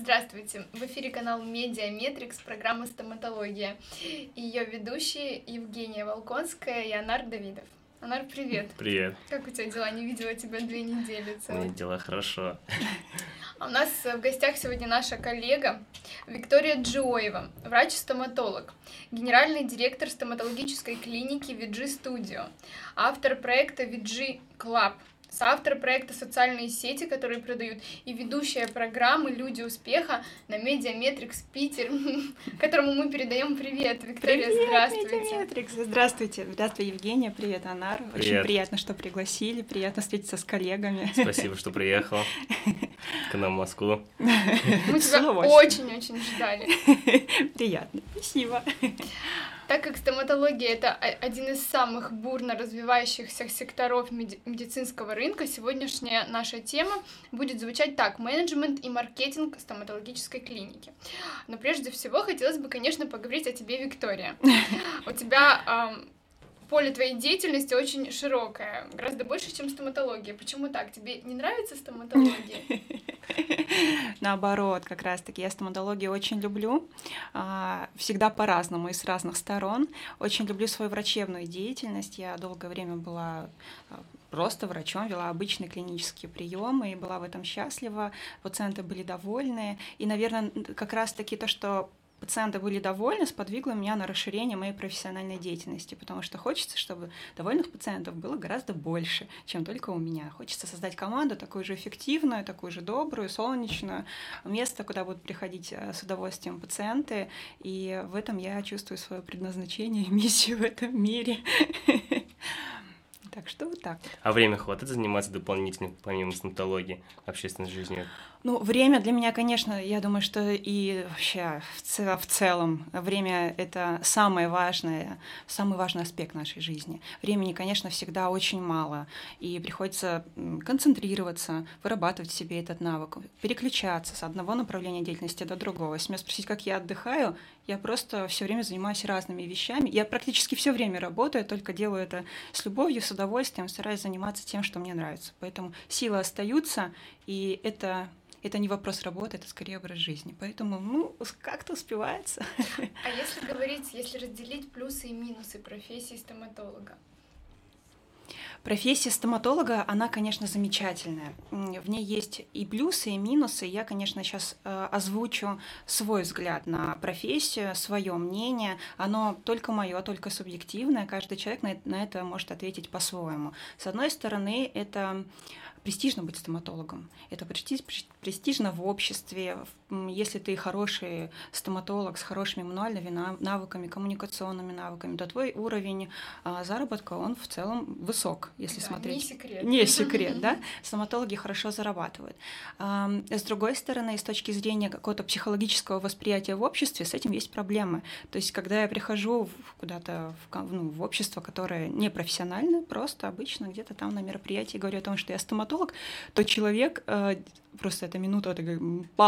Здравствуйте! В эфире канал Медиаметрикс, программа «Стоматология». Ее ведущие Евгения Волконская и Анар Давидов. Анар, привет! Привет! Как у тебя дела? Не видела тебя две недели целых. Мои дела хорошо. А у нас в гостях сегодня наша коллега Виктория Джоева, врач-стоматолог, генеральный директор стоматологической клиники VG Studio, автор проекта VG Club – соавтор проекта «Социальные сети», которые продают, и ведущая программы «Люди успеха» на Медиаметрикс Питер, которому мы передаем привет. Виктория, привет, здравствуйте. Медиаметрикс, здравствуйте. Здравствуй, Евгения, привет, Анар. Привет. Очень приятно, что пригласили, приятно встретиться с коллегами. Спасибо, что приехал к нам в Москву. Мы тебя очень-очень ждали. Приятно, спасибо. Так как стоматология это один из самых бурно развивающихся секторов медицинского рынка, сегодняшняя наша тема будет звучать так: менеджмент и маркетинг стоматологической клиники. Но прежде всего хотелось бы, конечно, поговорить о тебе, Виктория. У тебя поле твоей деятельности очень широкое, гораздо больше, чем стоматология. Почему так? Тебе не нравится стоматология? Наоборот, как раз-таки я стоматологию очень люблю, а, всегда по-разному и с разных сторон. Очень люблю свою врачебную деятельность. Я долгое время была а, просто врачом, вела обычные клинические приемы и была в этом счастлива. Пациенты были довольны. И, наверное, как раз-таки то, что пациенты были довольны, сподвигло меня на расширение моей профессиональной деятельности, потому что хочется, чтобы довольных пациентов было гораздо больше, чем только у меня. Хочется создать команду такую же эффективную, такую же добрую, солнечную, место, куда будут приходить э, с удовольствием пациенты, и в этом я чувствую свое предназначение миссию в этом мире. Так что вот так. А время хватит заниматься дополнительно, помимо стоматологии, общественной жизнью? Ну, время для меня, конечно, я думаю, что и вообще в, цел, в целом время — это самое важное, самый важный аспект нашей жизни. Времени, конечно, всегда очень мало, и приходится концентрироваться, вырабатывать в себе этот навык, переключаться с одного направления деятельности до другого. Если меня спросить, как я отдыхаю, я просто все время занимаюсь разными вещами. Я практически все время работаю, только делаю это с любовью, с удовольствием, стараюсь заниматься тем, что мне нравится. Поэтому силы остаются, и это это не вопрос работы, это скорее образ жизни. Поэтому, ну, как-то успевается. А если говорить, если разделить плюсы и минусы профессии стоматолога? Профессия стоматолога, она, конечно, замечательная. В ней есть и плюсы, и минусы. Я, конечно, сейчас э, озвучу свой взгляд на профессию, свое мнение. Оно только мое, только субъективное. Каждый человек на это может ответить по-своему. С одной стороны, это престижно быть стоматологом. Это престижно в обществе. Если ты хороший стоматолог с хорошими мануальными навыками, коммуникационными навыками, то твой уровень а, заработка, он в целом высок, если да, смотреть. Не секрет. Не секрет, да? Стоматологи хорошо зарабатывают. С другой стороны, с точки зрения какого-то психологического восприятия в обществе, с этим есть проблемы. То есть, когда я прихожу куда-то в, ну, в общество, которое не профессиональное, просто обычно где-то там на мероприятии говорю о том, что я стоматолог, то человек э, просто эта минута,